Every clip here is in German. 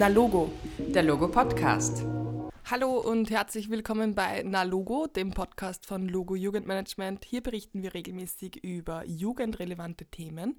Na Logo, der Logo Podcast. Hallo und herzlich willkommen bei Na Logo, dem Podcast von Logo Jugendmanagement. Hier berichten wir regelmäßig über jugendrelevante Themen.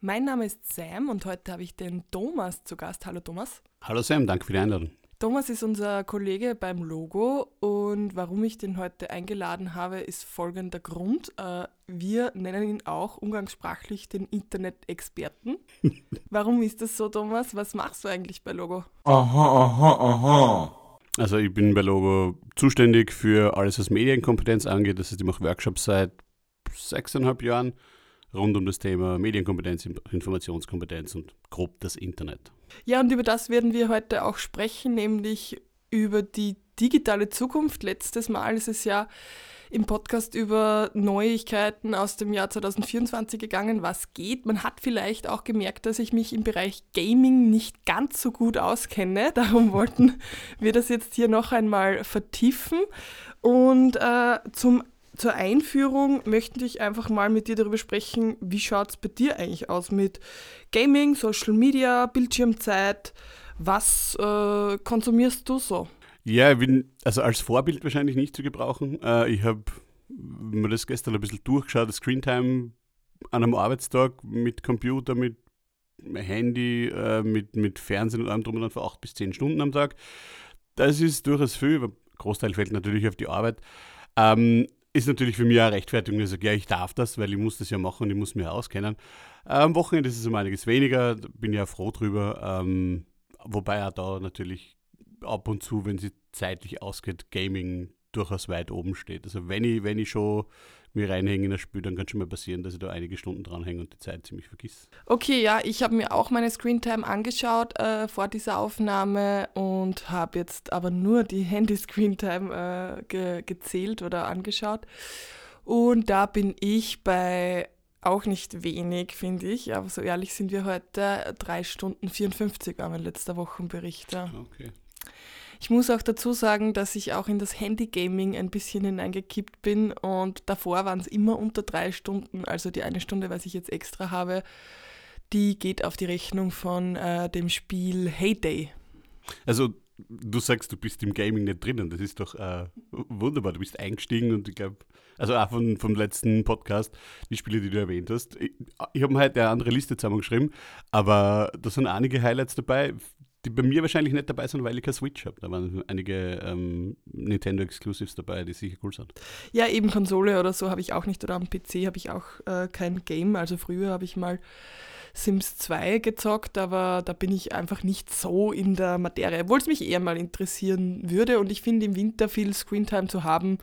Mein Name ist Sam und heute habe ich den Thomas zu Gast. Hallo Thomas. Hallo Sam, danke für die Einladung. Thomas ist unser Kollege beim Logo und warum ich den heute eingeladen habe, ist folgender Grund. Äh, wir nennen ihn auch umgangssprachlich den Internet-Experten. warum ist das so, Thomas? Was machst du eigentlich bei Logo? Aha, aha, aha. Also ich bin bei Logo zuständig für alles, was Medienkompetenz angeht. Das heißt, ich mache Workshops seit sechseinhalb Jahren rund um das Thema Medienkompetenz, Informationskompetenz und grob das Internet. Ja, und über das werden wir heute auch sprechen, nämlich über die digitale Zukunft. Letztes Mal ist es ja im Podcast über Neuigkeiten aus dem Jahr 2024 gegangen, was geht. Man hat vielleicht auch gemerkt, dass ich mich im Bereich Gaming nicht ganz so gut auskenne. Darum wollten wir das jetzt hier noch einmal vertiefen. Und äh, zum zur Einführung möchte ich einfach mal mit dir darüber sprechen, wie schaut es bei dir eigentlich aus mit Gaming, Social Media, Bildschirmzeit? Was äh, konsumierst du so? Ja, ich bin also als Vorbild wahrscheinlich nicht zu gebrauchen. Äh, ich habe mir das gestern ein bisschen durchgeschaut, das Screentime an einem Arbeitstag mit Computer, mit Handy, äh, mit, mit Fernsehen und allem drum und dran für acht bis zehn Stunden am Tag. Das ist durchaus viel, aber Großteil fällt natürlich auf die Arbeit. Ähm, ist natürlich für mich eine Rechtfertigung, dass ich sage, ja, ich darf das, weil ich muss das ja machen und ich muss mich auskennen. Am Wochenende ist es um einiges weniger, bin ja froh drüber. Ähm, wobei auch da natürlich ab und zu, wenn sie zeitlich ausgeht, Gaming durchaus weit oben steht. Also wenn ich, wenn ich schon mir reinhänge in das Spiel, dann kann schon mal passieren, dass ich da einige Stunden dranhänge und die Zeit ziemlich vergiss. Okay, ja, ich habe mir auch meine Screentime angeschaut äh, vor dieser Aufnahme und habe jetzt aber nur die Handy-Screentime äh, ge gezählt oder angeschaut. Und da bin ich bei auch nicht wenig, finde ich, aber so ehrlich sind wir heute, 3 Stunden 54 war mein letzter Wochenbericht. Ja. Okay. Ich muss auch dazu sagen, dass ich auch in das Handy-Gaming ein bisschen hineingekippt bin und davor waren es immer unter drei Stunden, also die eine Stunde, was ich jetzt extra habe, die geht auf die Rechnung von äh, dem Spiel Heyday. Also du sagst, du bist im Gaming nicht drinnen, das ist doch äh, wunderbar, du bist eingestiegen und ich glaube, also auch von, vom letzten Podcast, die Spiele, die du erwähnt hast. Ich, ich habe mir heute eine andere Liste zusammengeschrieben, aber da sind einige Highlights dabei die bei mir wahrscheinlich nicht dabei sind, weil ich keine Switch habe. Da waren einige ähm, Nintendo Exclusives dabei, die sicher cool sind. Ja, eben Konsole oder so habe ich auch nicht. Oder am PC habe ich auch äh, kein Game. Also früher habe ich mal Sims 2 gezockt, aber da bin ich einfach nicht so in der Materie, obwohl es mich eher mal interessieren würde. Und ich finde im Winter viel Screentime zu haben,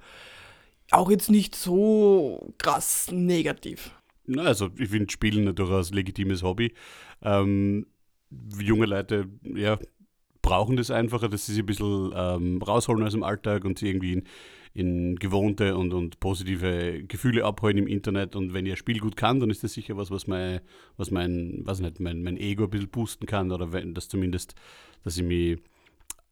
auch jetzt nicht so krass negativ. Na, also ich finde Spielen durchaus legitimes Hobby. Ähm, junge Leute, ja, brauchen das einfacher, dass sie sich ein bisschen ähm, rausholen aus dem Alltag und sie irgendwie in, in gewohnte und, und positive Gefühle abholen im Internet. Und wenn ein Spiel gut kann, dann ist das sicher was, was mein, was mein, was nicht, mein, mein Ego ein bisschen boosten kann oder wenn das zumindest, dass ich mich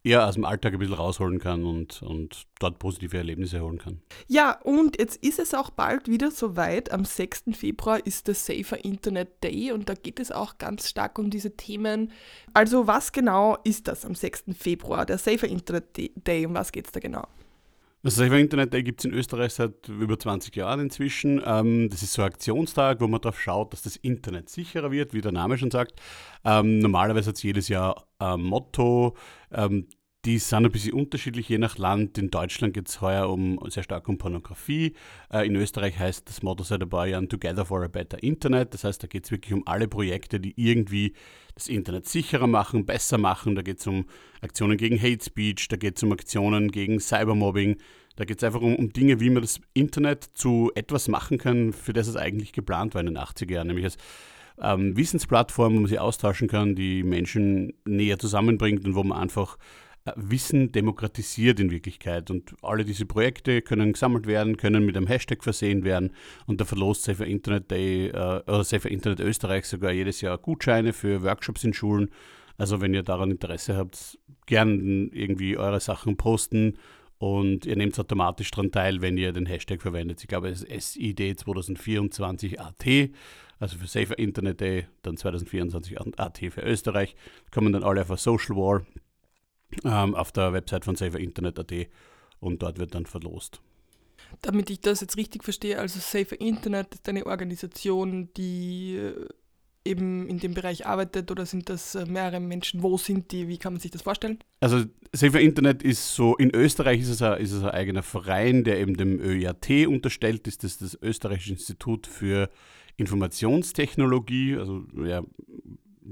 eher aus dem Alltag ein bisschen rausholen kann und, und dort positive Erlebnisse holen kann. Ja, und jetzt ist es auch bald wieder soweit. Am 6. Februar ist der Safer Internet Day und da geht es auch ganz stark um diese Themen. Also was genau ist das am 6. Februar, der Safer Internet Day? Um was geht es da genau? Das Safer Internet Day gibt es in Österreich seit über 20 Jahren inzwischen. Ähm, das ist so ein Aktionstag, wo man darauf schaut, dass das Internet sicherer wird, wie der Name schon sagt. Ähm, normalerweise hat es jedes Jahr ein Motto. Ähm, die sind ein bisschen unterschiedlich je nach Land. In Deutschland geht es heuer um, sehr stark um Pornografie. Äh, in Österreich heißt das Motto seit ein paar Jahren Together for a Better Internet. Das heißt, da geht es wirklich um alle Projekte, die irgendwie das Internet sicherer machen, besser machen. Da geht es um Aktionen gegen Hate Speech, da geht es um Aktionen gegen Cybermobbing. Da geht es einfach um, um, Dinge, wie man das Internet zu etwas machen kann, für das es eigentlich geplant war in den 80er Jahren, nämlich als ähm, Wissensplattform, wo man sich austauschen kann, die Menschen näher zusammenbringt und wo man einfach Wissen demokratisiert in Wirklichkeit. Und alle diese Projekte können gesammelt werden, können mit einem Hashtag versehen werden. Und da verlost Safer Internet Day äh, oder Safer Internet Österreich sogar jedes Jahr Gutscheine für Workshops in Schulen. Also wenn ihr daran Interesse habt, gern irgendwie eure Sachen posten und ihr nehmt automatisch daran teil, wenn ihr den Hashtag verwendet. Ich glaube, es ist SID 2024 AT, also für Safer Internet Day, dann 2024 AT für Österreich. Kommen dann alle auf Social War ähm, auf der Website von Safer Internet AT und dort wird dann verlost. Damit ich das jetzt richtig verstehe, also Safer Internet ist eine Organisation, die äh, eben in dem Bereich arbeitet oder sind das äh, mehrere Menschen? Wo sind die? Wie kann man sich das vorstellen? Also Safer Internet ist so, in Österreich ist es ein, ist es ein eigener Verein, der eben dem ÖIAT unterstellt ist. Das ist das Österreichische Institut für Informationstechnologie, also ja,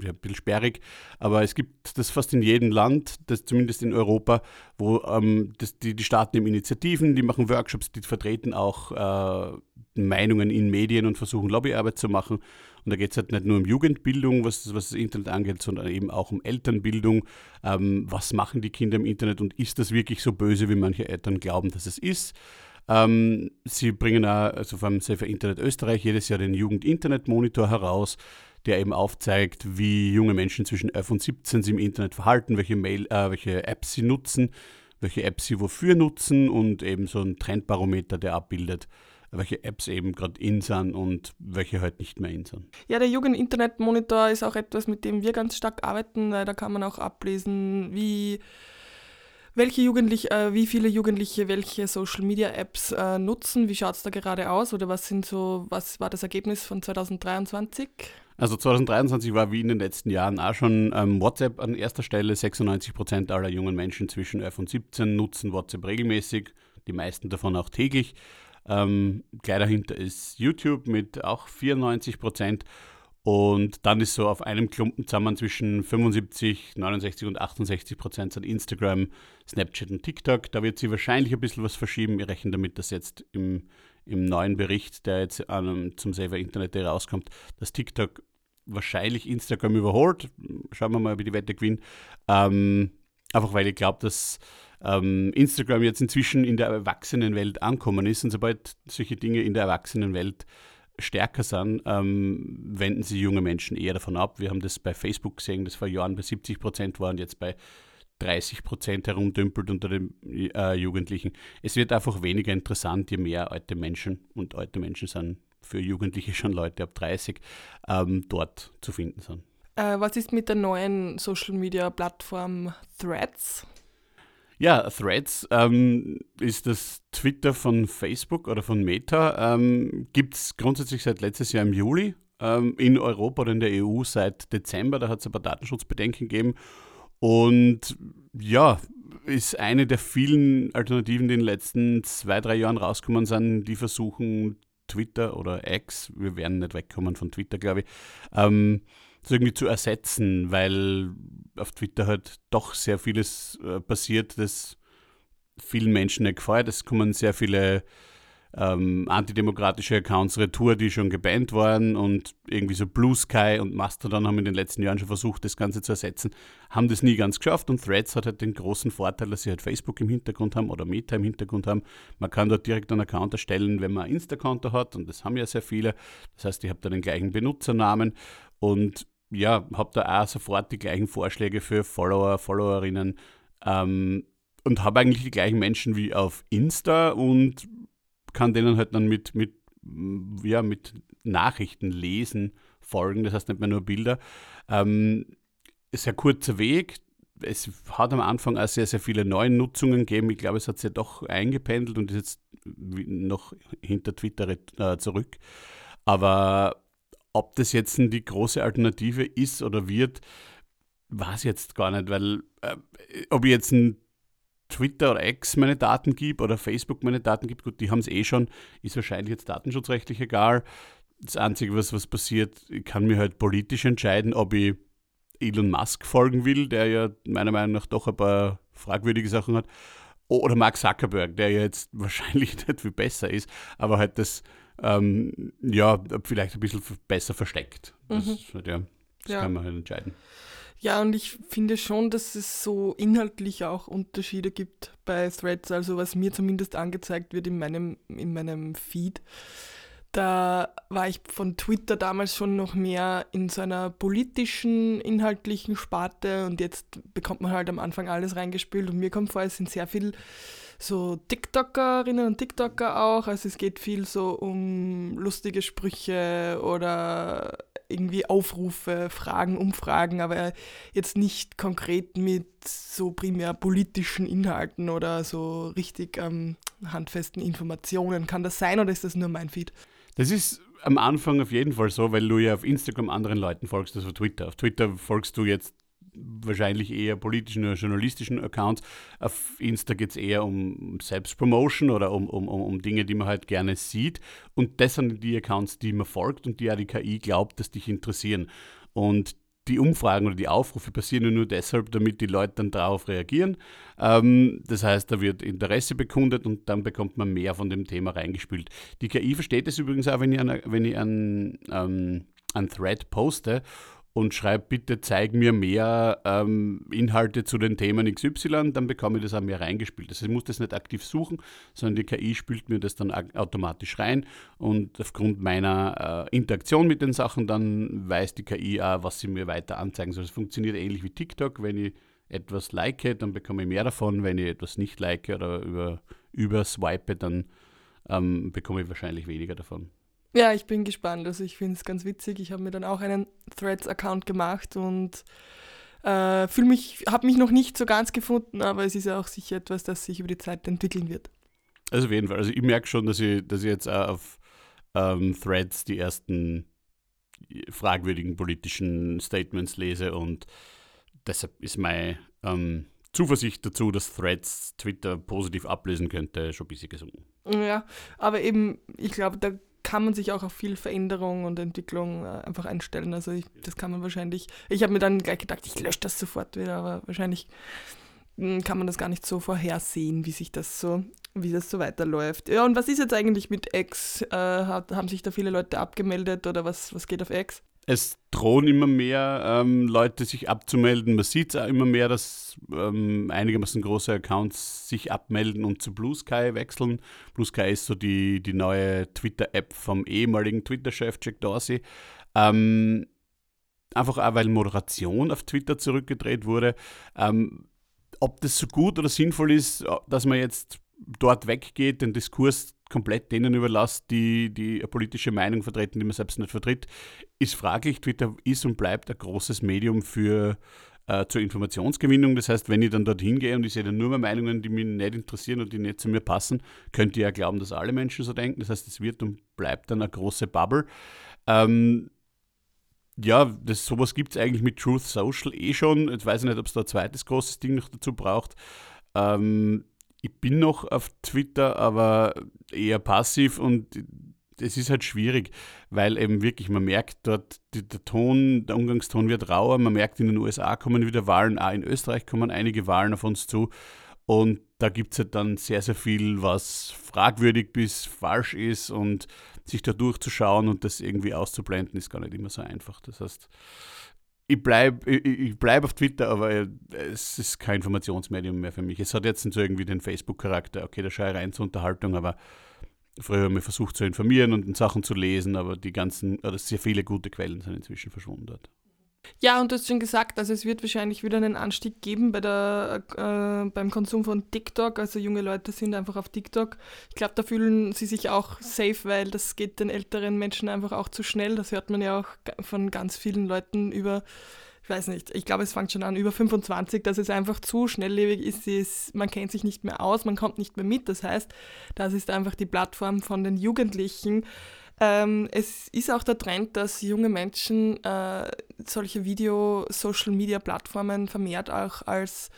ja, ein bisschen sperrig, aber es gibt das fast in jedem Land, das zumindest in Europa, wo ähm, das, die, die starten eben Initiativen, die machen Workshops, die vertreten auch äh, Meinungen in Medien und versuchen Lobbyarbeit zu machen. Und da geht es halt nicht nur um Jugendbildung, was, was das Internet angeht, sondern eben auch um Elternbildung. Ähm, was machen die Kinder im Internet und ist das wirklich so böse, wie manche Eltern glauben, dass es ist? Ähm, sie bringen auch, also vom Safer Internet Österreich, jedes Jahr den Jugend-Internet-Monitor heraus der eben aufzeigt, wie junge Menschen zwischen 11 und 17 sich im Internet verhalten, welche, Mail, äh, welche Apps sie nutzen, welche Apps sie wofür nutzen und eben so ein Trendbarometer, der abbildet, welche Apps eben gerade in sind und welche halt nicht mehr in sind. Ja, der Jugend-Internet-Monitor ist auch etwas, mit dem wir ganz stark arbeiten. Da kann man auch ablesen, wie welche Jugendliche, äh, wie viele Jugendliche welche Social Media Apps äh, nutzen, wie schaut es da gerade aus oder was sind so, was war das Ergebnis von 2023? Also 2023 war wie in den letzten Jahren auch schon ähm, WhatsApp an erster Stelle. 96 Prozent aller jungen Menschen zwischen 11 und 17 nutzen WhatsApp regelmäßig, die meisten davon auch täglich. Ähm, gleich dahinter ist YouTube mit auch 94 Prozent. Und dann ist so auf einem Klumpen zusammen zwischen 75, 69 und 68 Prozent sind Instagram, Snapchat und TikTok. Da wird sie wahrscheinlich ein bisschen was verschieben. Wir rechnen damit, dass jetzt im, im neuen Bericht, der jetzt ähm, zum Saver Internet rauskommt, dass TikTok wahrscheinlich Instagram überholt. Schauen wir mal, wie die Wette gewinnt. Ähm, einfach weil ich glaube, dass ähm, Instagram jetzt inzwischen in der Erwachsenenwelt ankommen ist und sobald solche Dinge in der Erwachsenenwelt stärker sind, ähm, wenden sich junge Menschen eher davon ab. Wir haben das bei Facebook gesehen, das vor Jahren bei 70 Prozent war und jetzt bei 30 Prozent herumdümpelt unter den äh, Jugendlichen. Es wird einfach weniger interessant, je mehr alte Menschen und alte Menschen sind für Jugendliche schon Leute ab 30 ähm, dort zu finden sind. Äh, was ist mit der neuen Social Media Plattform Threads? Ja, Threads ähm, ist das Twitter von Facebook oder von Meta. Ähm, Gibt es grundsätzlich seit letztes Jahr im Juli. Ähm, in Europa oder in der EU seit Dezember. Da hat es ein paar Datenschutzbedenken gegeben. Und ja, ist eine der vielen Alternativen, die in den letzten zwei, drei Jahren rausgekommen sind, die versuchen, Twitter oder X, wir werden nicht wegkommen von Twitter, glaube ich, ähm, so irgendwie zu ersetzen, weil auf Twitter halt doch sehr vieles äh, passiert, das vielen Menschen nicht gefällt. Es kommen sehr viele ähm, antidemokratische Accounts retour, die schon gebannt waren und irgendwie so Blue Sky und Mastodon haben in den letzten Jahren schon versucht, das Ganze zu ersetzen, haben das nie ganz geschafft und Threads hat halt den großen Vorteil, dass sie halt Facebook im Hintergrund haben oder Meta im Hintergrund haben. Man kann dort direkt einen Account erstellen, wenn man ein Insta-Konto hat und das haben ja sehr viele. Das heißt, ich habe da den gleichen Benutzernamen und ja, habe da auch sofort die gleichen Vorschläge für Follower, Followerinnen ähm, und habe eigentlich die gleichen Menschen wie auf Insta und kann denen halt dann mit, mit, ja, mit Nachrichten lesen folgen, das heißt nicht mehr nur Bilder. Ähm, sehr kurzer Weg. Es hat am Anfang auch sehr, sehr viele neue Nutzungen gegeben. Ich glaube, es hat sich doch eingependelt und ist jetzt noch hinter Twitter äh, zurück. Aber ob das jetzt die große Alternative ist oder wird, weiß ich jetzt gar nicht, weil äh, ob ich jetzt ein Twitter oder X meine Daten gebe oder Facebook meine Daten gibt, gut, die haben es eh schon, ist wahrscheinlich jetzt datenschutzrechtlich egal. Das Einzige, was, was passiert, ich kann mir halt politisch entscheiden, ob ich Elon Musk folgen will, der ja meiner Meinung nach doch ein paar fragwürdige Sachen hat, oder Mark Zuckerberg, der ja jetzt wahrscheinlich nicht viel besser ist, aber halt das, ähm, ja, vielleicht ein bisschen besser versteckt. Das, mhm. ja, das ja. kann man halt entscheiden. Ja, und ich finde schon, dass es so inhaltlich auch Unterschiede gibt bei Threads, also was mir zumindest angezeigt wird in meinem, in meinem Feed. Da war ich von Twitter damals schon noch mehr in so einer politischen, inhaltlichen Sparte und jetzt bekommt man halt am Anfang alles reingespielt und mir kommt vor, es sind sehr viel so TikTokerinnen und TikToker auch. Also es geht viel so um lustige Sprüche oder irgendwie Aufrufe, Fragen, Umfragen, aber jetzt nicht konkret mit so primär politischen Inhalten oder so richtig ähm, handfesten Informationen. Kann das sein oder ist das nur mein Feed? Das ist am Anfang auf jeden Fall so, weil du ja auf Instagram anderen Leuten folgst als auf Twitter. Auf Twitter folgst du jetzt wahrscheinlich eher politischen oder journalistischen Accounts. Auf Insta geht es eher um Selbstpromotion oder um, um, um Dinge, die man halt gerne sieht. Und das sind die Accounts, die man folgt und die ja die KI glaubt, dass dich interessieren. Und die Umfragen oder die Aufrufe passieren nur deshalb, damit die Leute dann darauf reagieren. Ähm, das heißt, da wird Interesse bekundet und dann bekommt man mehr von dem Thema reingespült. Die KI versteht es übrigens auch, wenn ich, einen, ähm, einen Thread poste und schreibe bitte, zeig mir mehr ähm, Inhalte zu den Themen XY, dann bekomme ich das auch mehr reingespielt. Also ich muss das nicht aktiv suchen, sondern die KI spült mir das dann automatisch rein und aufgrund meiner äh, Interaktion mit den Sachen dann weiß die KI auch, was sie mir weiter anzeigen soll. Es funktioniert ähnlich wie TikTok, wenn ich etwas like, dann bekomme ich mehr davon, wenn ich etwas nicht like oder über, über swipe, dann ähm, bekomme ich wahrscheinlich weniger davon. Ja, ich bin gespannt. Also ich finde es ganz witzig. Ich habe mir dann auch einen Threads-Account gemacht und äh, mich, habe mich noch nicht so ganz gefunden, aber es ist ja auch sicher etwas, das sich über die Zeit entwickeln wird. Also auf jeden Fall. Also ich merke schon, dass ich, dass ich jetzt auch auf ähm, Threads die ersten fragwürdigen politischen Statements lese und deshalb ist meine ähm, Zuversicht dazu, dass Threads Twitter positiv ablösen könnte, schon ein bisschen gesunken. Ja, aber eben, ich glaube, da kann man sich auch auf viel Veränderung und Entwicklung äh, einfach einstellen. Also ich, das kann man wahrscheinlich, ich habe mir dann gleich gedacht, ich lösche das sofort wieder, aber wahrscheinlich hm, kann man das gar nicht so vorhersehen, wie sich das so, wie das so weiterläuft. Ja, und was ist jetzt eigentlich mit X? Äh, haben sich da viele Leute abgemeldet oder was, was geht auf X? Es drohen immer mehr ähm, Leute sich abzumelden. Man sieht es auch immer mehr, dass ähm, einigermaßen große Accounts sich abmelden und zu Blue Sky wechseln. Blue Sky ist so die, die neue Twitter-App vom ehemaligen Twitter-Chef Jack Dorsey. Ähm, einfach auch, weil Moderation auf Twitter zurückgedreht wurde. Ähm, ob das so gut oder sinnvoll ist, dass man jetzt dort weggeht, den Diskurs komplett denen überlässt, die, die eine politische Meinung vertreten, die man selbst nicht vertritt, ist fraglich. Twitter ist und bleibt ein großes Medium für äh, zur Informationsgewinnung. Das heißt, wenn ich dann dorthin gehe und ich sehe dann nur mehr Meinungen, die mich nicht interessieren und die nicht zu mir passen, könnt ihr ja glauben, dass alle Menschen so denken. Das heißt, es wird und bleibt dann eine große Bubble. Ähm, ja, das, sowas gibt es eigentlich mit Truth Social eh schon. Jetzt weiß ich nicht, ob es da ein zweites großes Ding noch dazu braucht. Ähm, ich bin noch auf Twitter, aber eher passiv und es ist halt schwierig, weil eben wirklich, man merkt dort, die, der Ton, der Umgangston wird rauer, man merkt, in den USA kommen wieder Wahlen, auch in Österreich kommen einige Wahlen auf uns zu und da gibt es halt dann sehr, sehr viel, was fragwürdig bis falsch ist und sich da durchzuschauen und das irgendwie auszublenden, ist gar nicht immer so einfach. Das heißt, ich bleibe ich, ich bleib auf Twitter, aber es ist kein Informationsmedium mehr für mich. Es hat jetzt so irgendwie den Facebook-Charakter. Okay, da schaue ich rein zur Unterhaltung, aber früher haben wir versucht zu informieren und Sachen zu lesen, aber die ganzen, oder sehr viele gute Quellen sind inzwischen verschwunden dort. Ja, und du hast schon gesagt, also es wird wahrscheinlich wieder einen Anstieg geben bei der, äh, beim Konsum von TikTok. Also junge Leute sind einfach auf TikTok. Ich glaube, da fühlen sie sich auch safe, weil das geht den älteren Menschen einfach auch zu schnell. Das hört man ja auch von ganz vielen Leuten über, ich weiß nicht, ich glaube, es fängt schon an, über 25, dass es einfach zu schnelllebig ist. ist. Man kennt sich nicht mehr aus, man kommt nicht mehr mit. Das heißt, das ist einfach die Plattform von den Jugendlichen ähm, es ist auch der Trend, dass junge Menschen äh, solche Video-Social-Media-Plattformen vermehrt auch als,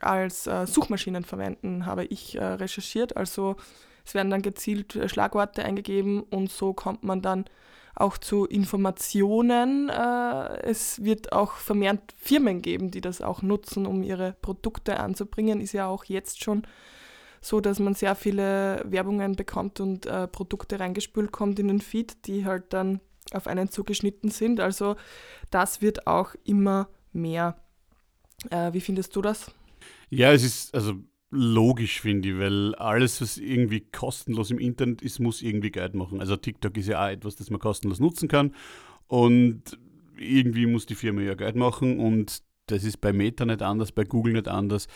als äh, Suchmaschinen verwenden, habe ich äh, recherchiert. Also es werden dann gezielt äh, Schlagworte eingegeben und so kommt man dann auch zu Informationen. Äh, es wird auch vermehrt Firmen geben, die das auch nutzen, um ihre Produkte anzubringen. Ist ja auch jetzt schon so, dass man sehr viele Werbungen bekommt und äh, Produkte reingespült kommt in den Feed, die halt dann auf einen zugeschnitten sind. Also das wird auch immer mehr. Äh, wie findest du das? Ja, es ist also logisch, finde ich, weil alles, was irgendwie kostenlos im Internet ist, muss irgendwie Geld machen. Also TikTok ist ja auch etwas, das man kostenlos nutzen kann. Und irgendwie muss die Firma ja Geld machen und das ist bei Meta nicht anders, bei Google nicht anders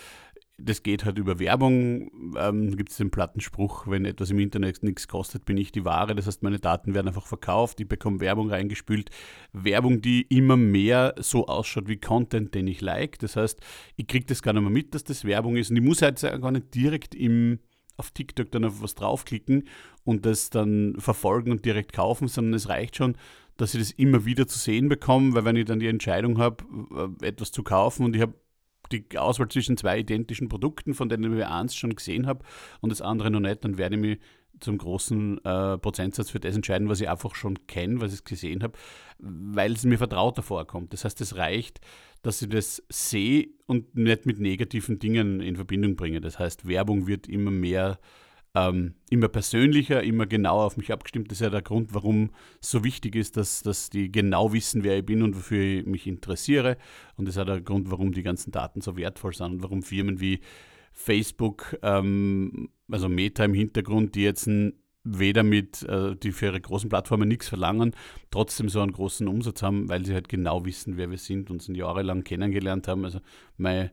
das geht halt über Werbung. Ähm, gibt es den Plattenspruch, wenn etwas im Internet nichts kostet, bin ich die Ware. Das heißt, meine Daten werden einfach verkauft, ich bekomme Werbung reingespült. Werbung, die immer mehr so ausschaut wie Content, den ich like. Das heißt, ich kriege das gar nicht mehr mit, dass das Werbung ist. Und ich muss halt gar nicht direkt im, auf TikTok dann auf was draufklicken und das dann verfolgen und direkt kaufen, sondern es reicht schon, dass ich das immer wieder zu sehen bekomme, weil wenn ich dann die Entscheidung habe, äh, etwas zu kaufen und ich habe die Auswahl zwischen zwei identischen Produkten, von denen ich eins schon gesehen habe und das andere noch nicht, dann werde ich mich zum großen äh, Prozentsatz für das entscheiden, was ich einfach schon kenne, was ich gesehen habe, weil es mir vertrauter vorkommt. Das heißt, es reicht, dass ich das sehe und nicht mit negativen Dingen in Verbindung bringe. Das heißt, Werbung wird immer mehr ähm, immer persönlicher, immer genauer auf mich abgestimmt. Das ist ja der Grund, warum es so wichtig ist, dass, dass die genau wissen, wer ich bin und wofür ich mich interessiere. Und das ist ja der Grund, warum die ganzen Daten so wertvoll sind und warum Firmen wie Facebook, ähm, also Meta im Hintergrund, die jetzt ein, weder mit, äh, die für ihre großen Plattformen nichts verlangen, trotzdem so einen großen Umsatz haben, weil sie halt genau wissen, wer wir sind und uns jahrelang kennengelernt haben. Also mein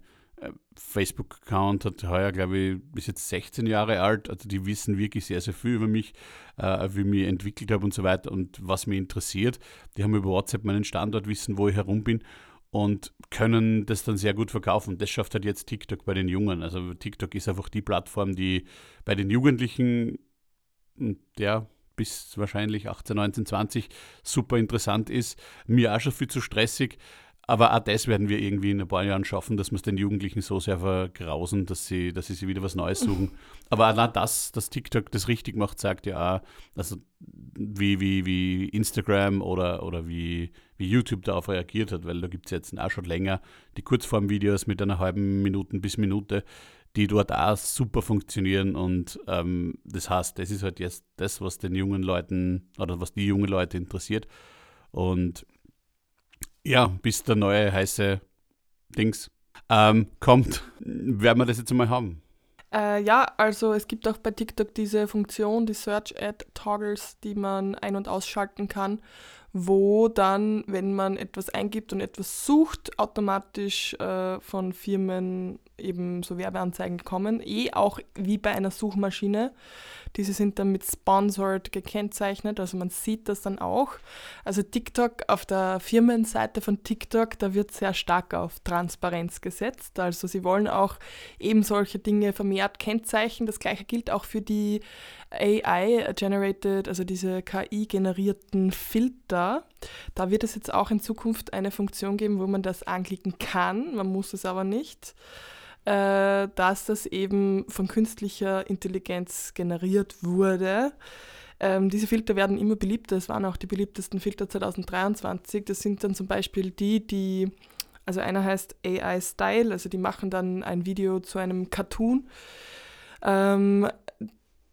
Facebook-Account hat heuer, glaube ich, bis jetzt 16 Jahre alt. Also die wissen wirklich sehr, sehr viel über mich, äh, wie ich mich entwickelt habe und so weiter und was mich interessiert. Die haben über WhatsApp meinen Standort, wissen, wo ich herum bin und können das dann sehr gut verkaufen. Das schafft halt jetzt TikTok bei den Jungen. Also TikTok ist einfach die Plattform, die bei den Jugendlichen, der bis wahrscheinlich 18, 19, 20 super interessant ist. Mir auch schon viel zu stressig aber auch das werden wir irgendwie in ein paar Jahren schaffen, dass wir es den Jugendlichen so sehr vergrausen, dass sie, dass sie sich wieder was Neues suchen. Aber auch das, dass TikTok das richtig macht, sagt ja auch, also wie, wie, wie Instagram oder, oder wie, wie YouTube darauf reagiert hat, weil da gibt es jetzt auch schon länger die Kurzformvideos mit einer halben Minute bis Minute, die dort auch super funktionieren. Und ähm, das heißt, das ist halt jetzt das, was den jungen Leuten oder was die jungen Leute interessiert. Und ja, bis der neue heiße Dings ähm, kommt, werden wir das jetzt mal haben. Äh, ja, also es gibt auch bei TikTok diese Funktion, die Search Ad Toggles, die man ein- und ausschalten kann, wo dann, wenn man etwas eingibt und etwas sucht, automatisch äh, von Firmen eben so Werbeanzeigen kommen. Eh auch wie bei einer Suchmaschine. Diese sind dann mit Sponsored gekennzeichnet, also man sieht das dann auch. Also TikTok auf der Firmenseite von TikTok, da wird sehr stark auf Transparenz gesetzt. Also sie wollen auch eben solche Dinge vermehrt kennzeichnen. Das gleiche gilt auch für die AI-generated, also diese KI-generierten Filter. Da wird es jetzt auch in Zukunft eine Funktion geben, wo man das anklicken kann. Man muss es aber nicht äh, dass das eben von künstlicher Intelligenz generiert wurde. Ähm, diese Filter werden immer beliebter. Es waren auch die beliebtesten Filter 2023. Das sind dann zum Beispiel die, die, also einer heißt AI Style, also die machen dann ein Video zu einem Cartoon. Ähm,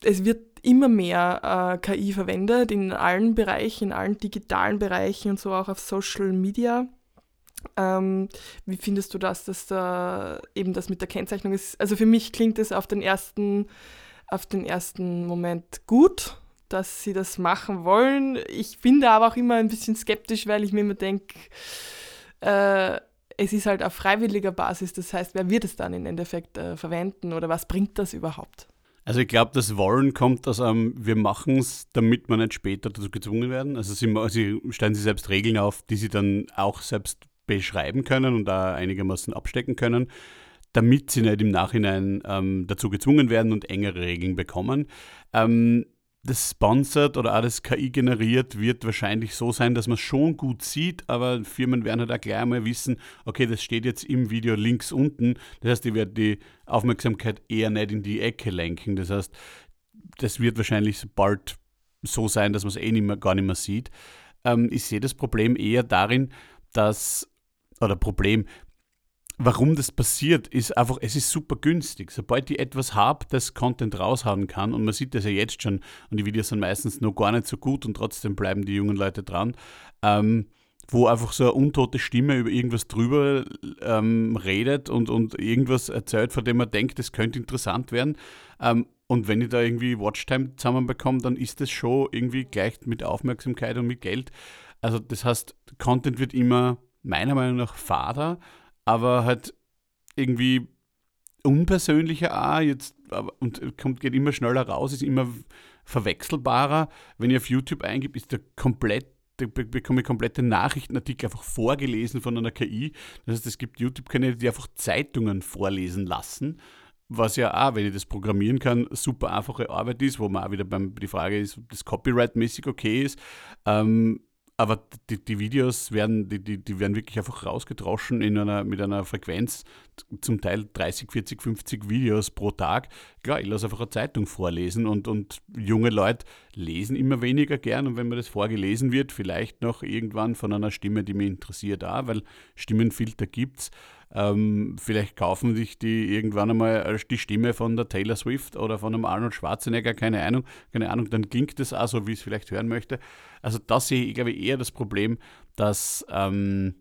es wird immer mehr äh, KI verwendet in allen Bereichen, in allen digitalen Bereichen und so auch auf Social Media. Ähm, wie findest du das, dass da eben das mit der Kennzeichnung ist? Also für mich klingt es auf den ersten, auf den ersten Moment gut, dass sie das machen wollen. Ich bin da aber auch immer ein bisschen skeptisch, weil ich mir immer denke, äh, es ist halt auf freiwilliger Basis. Das heißt, wer wird es dann im Endeffekt äh, verwenden oder was bringt das überhaupt? Also ich glaube, das Wollen kommt aus einem, wir machen es, damit wir nicht später dazu gezwungen werden. Also sie, sie stellen sich selbst Regeln auf, die sie dann auch selbst beschreiben können und da einigermaßen abstecken können, damit sie nicht im Nachhinein ähm, dazu gezwungen werden und engere Regeln bekommen. Ähm, das Sponsored oder alles KI generiert wird wahrscheinlich so sein, dass man es schon gut sieht, aber Firmen werden halt auch gleich einmal wissen, okay, das steht jetzt im Video links unten. Das heißt, die werden die Aufmerksamkeit eher nicht in die Ecke lenken. Das heißt, das wird wahrscheinlich bald so sein, dass man es eh nicht mehr, gar nicht mehr sieht. Ähm, ich sehe das Problem eher darin, dass oder Problem, warum das passiert, ist einfach, es ist super günstig. Sobald ich etwas habe, das Content raushauen kann, und man sieht das ja jetzt schon, und die Videos sind meistens noch gar nicht so gut und trotzdem bleiben die jungen Leute dran, ähm, wo einfach so eine untote Stimme über irgendwas drüber ähm, redet und, und irgendwas erzählt, von dem man denkt, das könnte interessant werden. Ähm, und wenn ich da irgendwie Watchtime zusammenbekomme, dann ist das schon irgendwie gleich mit Aufmerksamkeit und mit Geld. Also das heißt, Content wird immer meiner Meinung nach fader, aber halt irgendwie unpersönlicher auch jetzt und kommt, geht immer schneller raus, ist immer verwechselbarer. Wenn ihr auf YouTube eingibt, ist der komplett bekomme ich komplette Nachrichtenartikel einfach vorgelesen von einer KI. Das heißt, es gibt YouTube-Kanäle, die einfach Zeitungen vorlesen lassen, was ja auch, wenn ich das programmieren kann, super einfache Arbeit ist, wo man auch wieder beim, die Frage ist, ob das Copyright-mäßig okay ist. Ähm, aber die, die Videos werden, die, die, die werden wirklich einfach rausgedroschen in einer, mit einer Frequenz, zum Teil 30, 40, 50 Videos pro Tag. Klar, ich lasse einfach eine Zeitung vorlesen und, und junge Leute lesen immer weniger gern und wenn mir das vorgelesen wird, vielleicht noch irgendwann von einer Stimme, die mich interessiert, auch, weil Stimmenfilter gibt es. Ähm, vielleicht kaufen sich die irgendwann einmal die Stimme von der Taylor Swift oder von einem Arnold Schwarzenegger, keine Ahnung, keine Ahnung, dann klingt das auch so, wie ich es vielleicht hören möchte. Also das sehe ich, glaube ich, eher das Problem, dass ähm,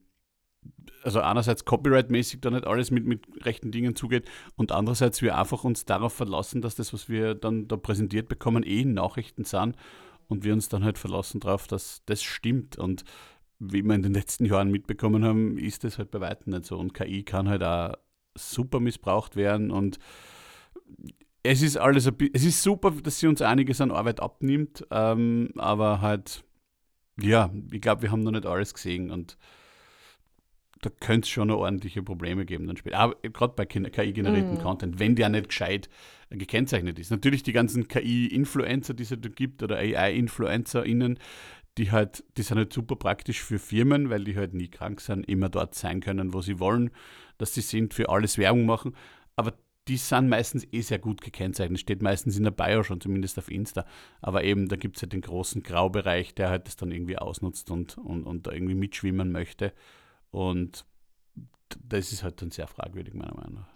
also einerseits copyright-mäßig da nicht alles mit, mit rechten Dingen zugeht und andererseits wir einfach uns darauf verlassen, dass das, was wir dann da präsentiert bekommen, eh Nachrichten sind und wir uns dann halt verlassen darauf, dass das stimmt und wie wir in den letzten Jahren mitbekommen haben, ist das halt bei weitem nicht so. Und KI kann halt auch super missbraucht werden und es ist alles, es ist super, dass sie uns einiges an Arbeit abnimmt, ähm, aber halt, ja, ich glaube, wir haben noch nicht alles gesehen und da könnte es schon noch ordentliche Probleme geben dann später. Aber gerade bei KI-generierten mm. Content, wenn der nicht gescheit gekennzeichnet ist. Natürlich die ganzen KI-Influencer, die es da gibt oder AI-InfluencerInnen, die halt, die sind halt super praktisch für Firmen, weil die halt nie krank sind, immer dort sein können, wo sie wollen, dass sie sind, für alles Werbung machen. Aber die sind meistens eh sehr gut gekennzeichnet. Steht meistens in der Bio schon, zumindest auf Insta. Aber eben, da gibt es halt den großen Graubereich, der halt das dann irgendwie ausnutzt und, und, und da irgendwie mitschwimmen möchte. Und das ist halt dann sehr fragwürdig, meiner Meinung nach.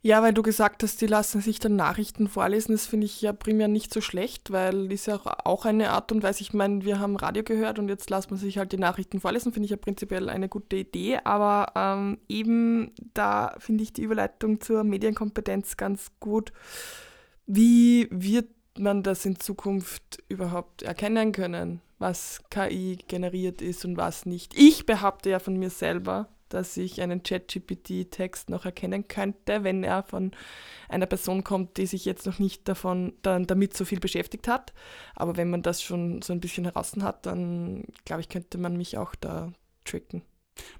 Ja, weil du gesagt hast, die lassen sich dann Nachrichten vorlesen, das finde ich ja primär nicht so schlecht, weil ist ja auch eine Art und Weise, ich meine, wir haben Radio gehört und jetzt lässt man sich halt die Nachrichten vorlesen, finde ich ja prinzipiell eine gute Idee, aber ähm, eben da finde ich die Überleitung zur Medienkompetenz ganz gut. Wie wird man das in Zukunft überhaupt erkennen können, was KI generiert ist und was nicht? Ich behaupte ja von mir selber, dass ich einen ChatGPT-Text noch erkennen könnte, wenn er von einer Person kommt, die sich jetzt noch nicht davon, dann damit so viel beschäftigt hat. Aber wenn man das schon so ein bisschen heraus hat, dann glaube ich, könnte man mich auch da tricken.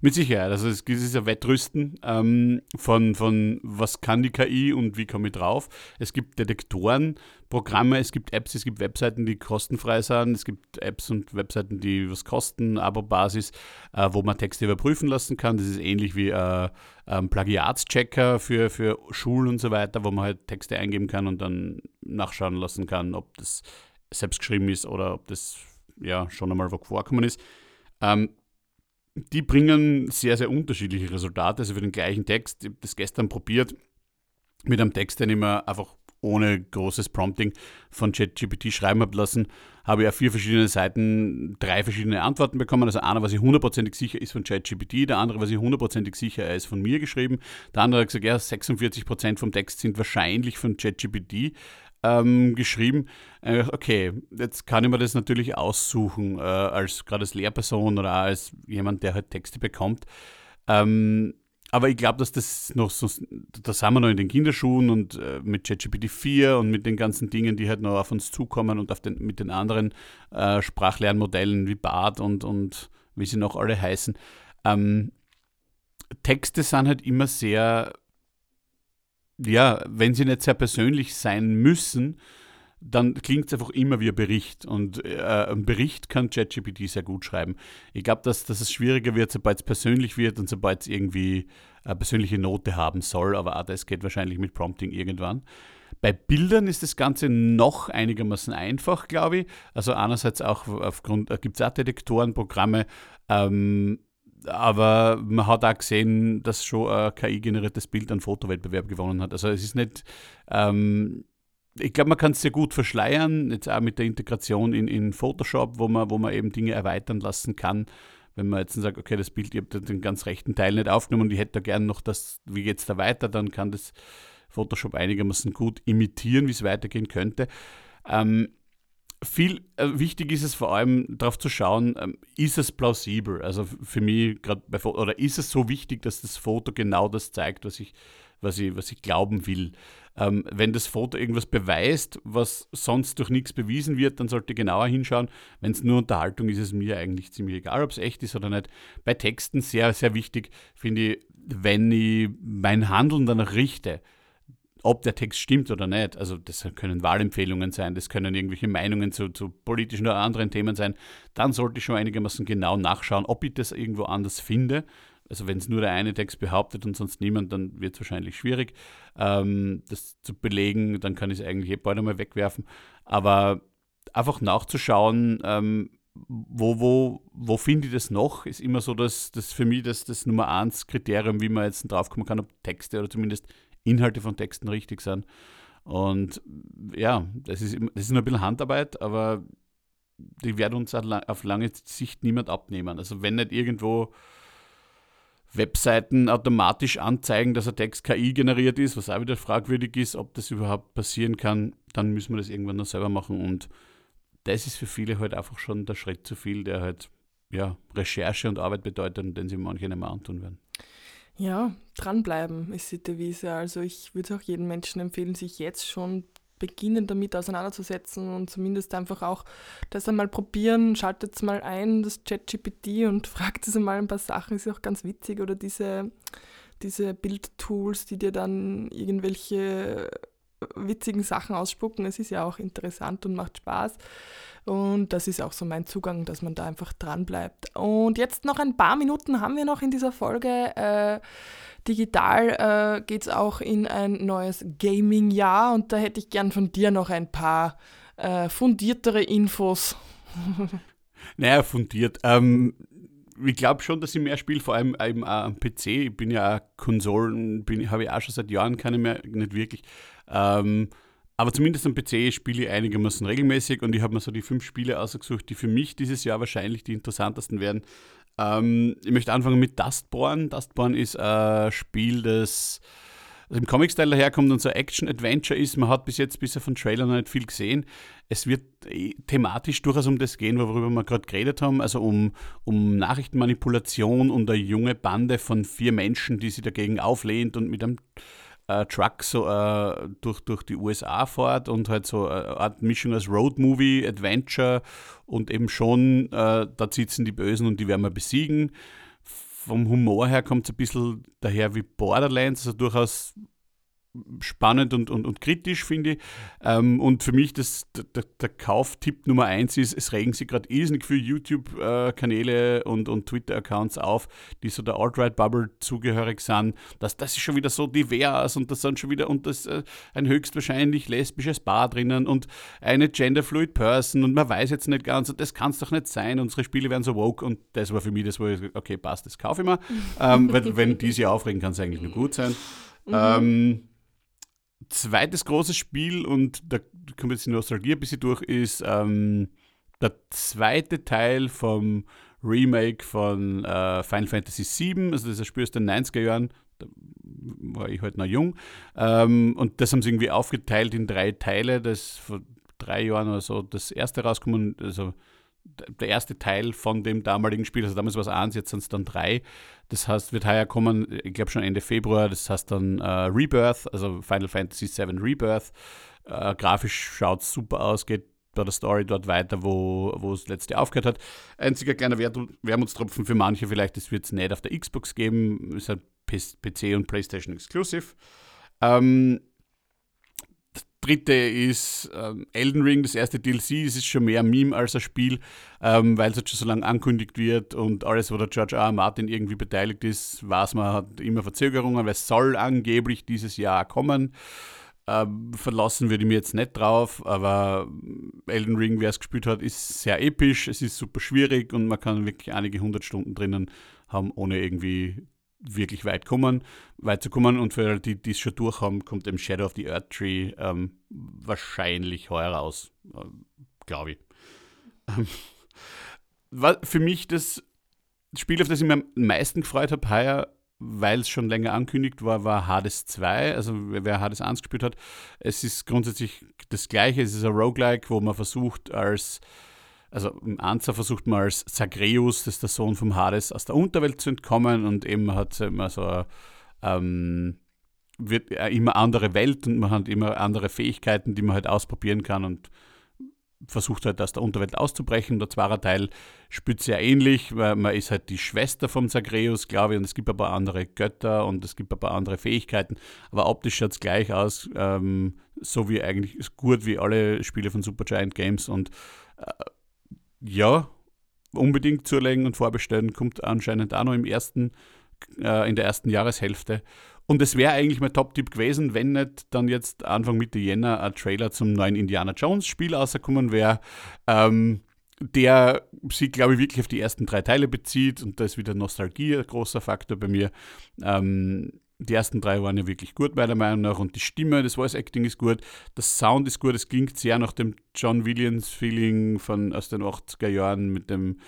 Mit Sicherheit. Also es ist ein Wettrüsten ähm, von, von was kann die KI und wie komme ich drauf. Es gibt Detektoren, Programme, es gibt Apps, es gibt Webseiten, die kostenfrei sind, es gibt Apps und Webseiten, die was kosten, Abo-Basis, äh, wo man Texte überprüfen lassen kann. Das ist ähnlich wie äh, ein Plagiatschecker für, für Schulen und so weiter, wo man halt Texte eingeben kann und dann nachschauen lassen kann, ob das selbst geschrieben ist oder ob das ja schon einmal vorkommen ist. Ähm, die bringen sehr, sehr unterschiedliche Resultate. Also für den gleichen Text, ich habe das gestern probiert, mit einem Text, den ich mir einfach ohne großes Prompting von ChatGPT schreiben habe lassen, habe ich auf vier verschiedene Seiten drei verschiedene Antworten bekommen. Also einer, was ich hundertprozentig sicher ist von ChatGPT, der andere, was ich hundertprozentig sicher er ist von mir geschrieben, der andere hat gesagt, ja, 46% vom Text sind wahrscheinlich von ChatGPT ähm, geschrieben, äh, okay, jetzt kann ich mir das natürlich aussuchen, äh, als gerade als Lehrperson oder als jemand, der halt Texte bekommt. Ähm, aber ich glaube, dass das noch so, da sind wir noch in den Kinderschuhen und äh, mit ChatGPT 4 und mit den ganzen Dingen, die halt noch auf uns zukommen und auf den, mit den anderen äh, Sprachlernmodellen wie BART und, und wie sie noch alle heißen. Ähm, Texte sind halt immer sehr ja, wenn sie nicht sehr persönlich sein müssen, dann klingt es einfach immer wie ein Bericht. Und äh, ein Bericht kann ChatGPT sehr gut schreiben. Ich glaube, dass, dass es schwieriger wird, sobald es persönlich wird und sobald es irgendwie eine persönliche Note haben soll. Aber auch das geht wahrscheinlich mit Prompting irgendwann. Bei Bildern ist das Ganze noch einigermaßen einfach, glaube ich. Also einerseits auch aufgrund, äh, gibt es auch Detektorenprogramme, ähm, aber man hat auch gesehen, dass schon ein KI-generiertes Bild einen Fotowettbewerb gewonnen hat. Also es ist nicht, ähm, ich glaube, man kann es sehr gut verschleiern, jetzt auch mit der Integration in, in Photoshop, wo man, wo man eben Dinge erweitern lassen kann. Wenn man jetzt sagt, okay, das Bild, ich habe den ganz rechten Teil nicht aufgenommen und ich hätte da gern noch das, wie geht es da weiter, dann kann das Photoshop einigermaßen gut imitieren, wie es weitergehen könnte. Ähm, viel äh, wichtig ist es vor allem darauf zu schauen, ähm, ist es plausibel? Also für mich gerade bei Foto, oder ist es so wichtig, dass das Foto genau das zeigt, was ich, was ich, was ich glauben will? Ähm, wenn das Foto irgendwas beweist, was sonst durch nichts bewiesen wird, dann sollte ich genauer hinschauen. Wenn es nur Unterhaltung ist, ist es mir eigentlich ziemlich egal, ob es echt ist oder nicht. Bei Texten sehr, sehr wichtig, finde ich, wenn ich mein Handeln danach richte ob der Text stimmt oder nicht. Also das können Wahlempfehlungen sein, das können irgendwelche Meinungen zu, zu politischen oder anderen Themen sein. Dann sollte ich schon einigermaßen genau nachschauen, ob ich das irgendwo anders finde. Also wenn es nur der eine Text behauptet und sonst niemand, dann wird es wahrscheinlich schwierig, ähm, das zu belegen. Dann kann ich es eigentlich eh bald einmal wegwerfen. Aber einfach nachzuschauen, ähm, wo, wo, wo finde ich das noch, ist immer so, dass das für mich das, das Nummer eins Kriterium, wie man jetzt draufkommen kann, ob Texte oder zumindest Inhalte von Texten richtig sind. Und ja, das ist, das ist nur ein bisschen Handarbeit, aber die werden uns auf lange Sicht niemand abnehmen. Also wenn nicht irgendwo Webseiten automatisch anzeigen, dass ein Text KI generiert ist, was auch wieder fragwürdig ist, ob das überhaupt passieren kann, dann müssen wir das irgendwann noch selber machen. Und das ist für viele halt einfach schon der Schritt zu viel, der halt ja, Recherche und Arbeit bedeutet und den sie manche nicht mehr antun werden. Ja, dranbleiben ist die Devise. Also ich würde auch jedem Menschen empfehlen, sich jetzt schon beginnen damit auseinanderzusetzen und zumindest einfach auch das einmal probieren. Schaltet es mal ein, das ChatGPT und fragt es einmal ein paar Sachen, ist auch ganz witzig. Oder diese, diese Bildtools, die dir dann irgendwelche witzigen Sachen ausspucken. Es ist ja auch interessant und macht Spaß. Und das ist auch so mein Zugang, dass man da einfach dran bleibt. Und jetzt noch ein paar Minuten haben wir noch in dieser Folge. Äh, digital äh, geht es auch in ein neues Gaming-Jahr und da hätte ich gern von dir noch ein paar äh, fundiertere Infos. naja, fundiert. Ähm, ich glaube schon, dass ich mehr spiele, vor allem eben auch am PC. Ich bin ja auch Konsolen, habe ich auch schon seit Jahren keine mehr, nicht wirklich. Ähm, aber zumindest am PC spiele ich einigermaßen regelmäßig und ich habe mir so die fünf Spiele ausgesucht, die für mich dieses Jahr wahrscheinlich die interessantesten werden. Ähm, ich möchte anfangen mit Dustborn. Dustborn ist ein Spiel, das also im Comic-Style daherkommt und so Action-Adventure ist. Man hat bis jetzt bisher von Trailern noch nicht viel gesehen. Es wird äh, thematisch durchaus um das gehen, worüber wir gerade geredet haben, also um, um Nachrichtenmanipulation und eine junge Bande von vier Menschen, die sich dagegen auflehnt und mit einem äh, Truck so äh, durch, durch die USA fährt und halt so eine Art Mischung als Road-Movie, Adventure und eben schon, äh, da sitzen die Bösen und die werden wir besiegen. Vom Humor her kommt es ein bisschen daher wie Borderlands, also durchaus spannend und, und, und kritisch, finde ich. Ähm, und für mich das, der, der Kauftipp Nummer eins ist, es regen sich gerade irrsinnig viele YouTube-Kanäle und, und Twitter-Accounts auf, die so der Alt-Right-Bubble zugehörig sind, dass das ist schon wieder so divers und das sind schon wieder und das äh, ein höchstwahrscheinlich lesbisches Paar drinnen und eine genderfluid Person und man weiß jetzt nicht ganz, das kann es doch nicht sein, unsere Spiele werden so woke und das war für mich das, wo ich, okay, passt, das kaufe ich mir. ähm, weil, wenn die sich aufregen, kann es eigentlich nur gut sein. Mhm. Ähm, zweites großes Spiel, und da kommt jetzt die Nostalgie ein bisschen durch, ist ähm, der zweite Teil vom Remake von äh, Final Fantasy VII. Also das Spiel aus den 90er Jahren. Da war ich halt noch jung. Ähm, und das haben sie irgendwie aufgeteilt in drei Teile. Das vor drei Jahren oder so das erste rauskommen. Also der erste Teil von dem damaligen Spiel, also damals war es eins, jetzt sind es dann drei. Das heißt, wird heuer kommen, ich glaube schon Ende Februar, das heißt dann äh, Rebirth, also Final Fantasy VII Rebirth. Äh, grafisch schaut es super aus, geht bei der Story dort weiter, wo, wo das letzte aufgehört hat. Einziger kleiner Wermutstropfen für manche vielleicht, das wird es nicht auf der Xbox geben, ist halt PC und PlayStation Exclusive. Ähm, dritte ist ähm, Elden Ring, das erste DLC. Es ist schon mehr ein Meme als ein Spiel, ähm, weil es jetzt schon so lange angekündigt wird und alles, wo der George R. R. Martin irgendwie beteiligt ist, weiß man, hat immer Verzögerungen, weil es soll angeblich dieses Jahr kommen. Ähm, verlassen würde ich mir jetzt nicht drauf, aber Elden Ring, wer es gespielt hat, ist sehr episch, es ist super schwierig und man kann wirklich einige hundert Stunden drinnen haben, ohne irgendwie wirklich weit kommen, weit zu kommen. Und für die, die es schon durch haben, kommt eben Shadow of the Earth Tree ähm, wahrscheinlich heuer raus, äh, glaube ich. Ähm, war für mich das Spiel, auf das ich mir am meisten gefreut habe, heuer, weil es schon länger ankündigt war, war Hades 2. Also wer Hades 1 gespielt hat, es ist grundsätzlich das gleiche. Es ist ein Roguelike, wo man versucht als also im Anzer versucht man als Zagreus, das ist der Sohn vom Hades, aus der Unterwelt zu entkommen und eben hat immer so ähm, wird immer andere Welt und man hat immer andere Fähigkeiten, die man halt ausprobieren kann und versucht halt aus der Unterwelt auszubrechen. Der zweite Teil spielt sehr ähnlich, weil man ist halt die Schwester vom Zagreus, glaube ich, und es gibt paar andere Götter und es gibt paar andere Fähigkeiten, aber optisch schaut es gleich aus, ähm, so wie eigentlich ist gut wie alle Spiele von Supergiant Games und äh, ja, unbedingt zulegen und vorbestellen, kommt anscheinend auch noch im ersten, äh, in der ersten Jahreshälfte. Und es wäre eigentlich mein Top-Tipp gewesen, wenn nicht dann jetzt Anfang Mitte Jänner ein Trailer zum neuen Indiana Jones-Spiel rausgekommen wäre, ähm, der sich, glaube ich, wirklich auf die ersten drei Teile bezieht. Und da ist wieder Nostalgie ein großer Faktor bei mir. Ähm, die ersten drei waren ja wirklich gut, meiner Meinung nach. Und die Stimme, das Voice Acting ist gut. Das Sound ist gut. Es klingt sehr nach dem John Williams-Feeling aus den 80er Jahren mit dem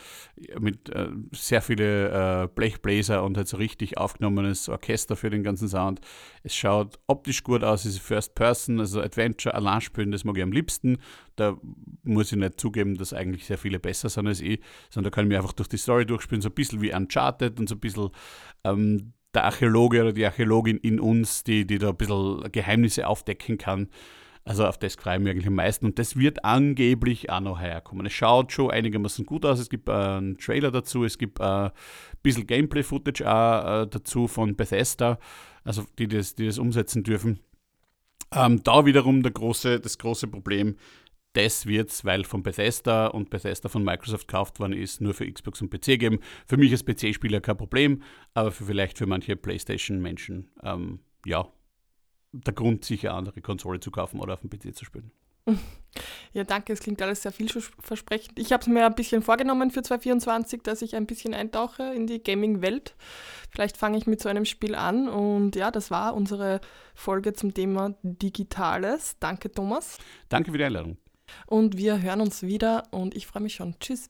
mit äh, sehr viele äh, Blechbläser und halt so richtig aufgenommenes Orchester für den ganzen Sound. Es schaut optisch gut aus, es ist First Person, also Adventure, allein spielen, das mag ich am liebsten. Da muss ich nicht zugeben, dass eigentlich sehr viele besser sind als ich, sondern da kann ich mir einfach durch die Story durchspielen, so ein bisschen wie Uncharted und so ein bisschen ähm, der Archäologe oder die Archäologin in uns, die, die da ein bisschen Geheimnisse aufdecken kann. Also auf das freue ich mich eigentlich am meisten. Und das wird angeblich auch noch herkommen. Es schaut schon einigermaßen gut aus. Es gibt äh, einen Trailer dazu, es gibt äh, ein bisschen Gameplay-Footage auch äh, dazu von Bethesda, also die das, die das umsetzen dürfen. Ähm, da wiederum der große, das große Problem, das wird es, weil von Bethesda und Bethesda von Microsoft gekauft worden ist, nur für Xbox und PC geben. Für mich als PC-Spieler kein Problem, aber für vielleicht für manche PlayStation-Menschen, ähm, ja, der Grund, sicher andere Konsole zu kaufen oder auf dem PC zu spielen. Ja, danke. Es klingt alles sehr vielversprechend. Ich habe es mir ein bisschen vorgenommen für 2024, dass ich ein bisschen eintauche in die Gaming-Welt. Vielleicht fange ich mit so einem Spiel an. Und ja, das war unsere Folge zum Thema Digitales. Danke, Thomas. Danke für die Einladung. Und wir hören uns wieder und ich freue mich schon. Tschüss.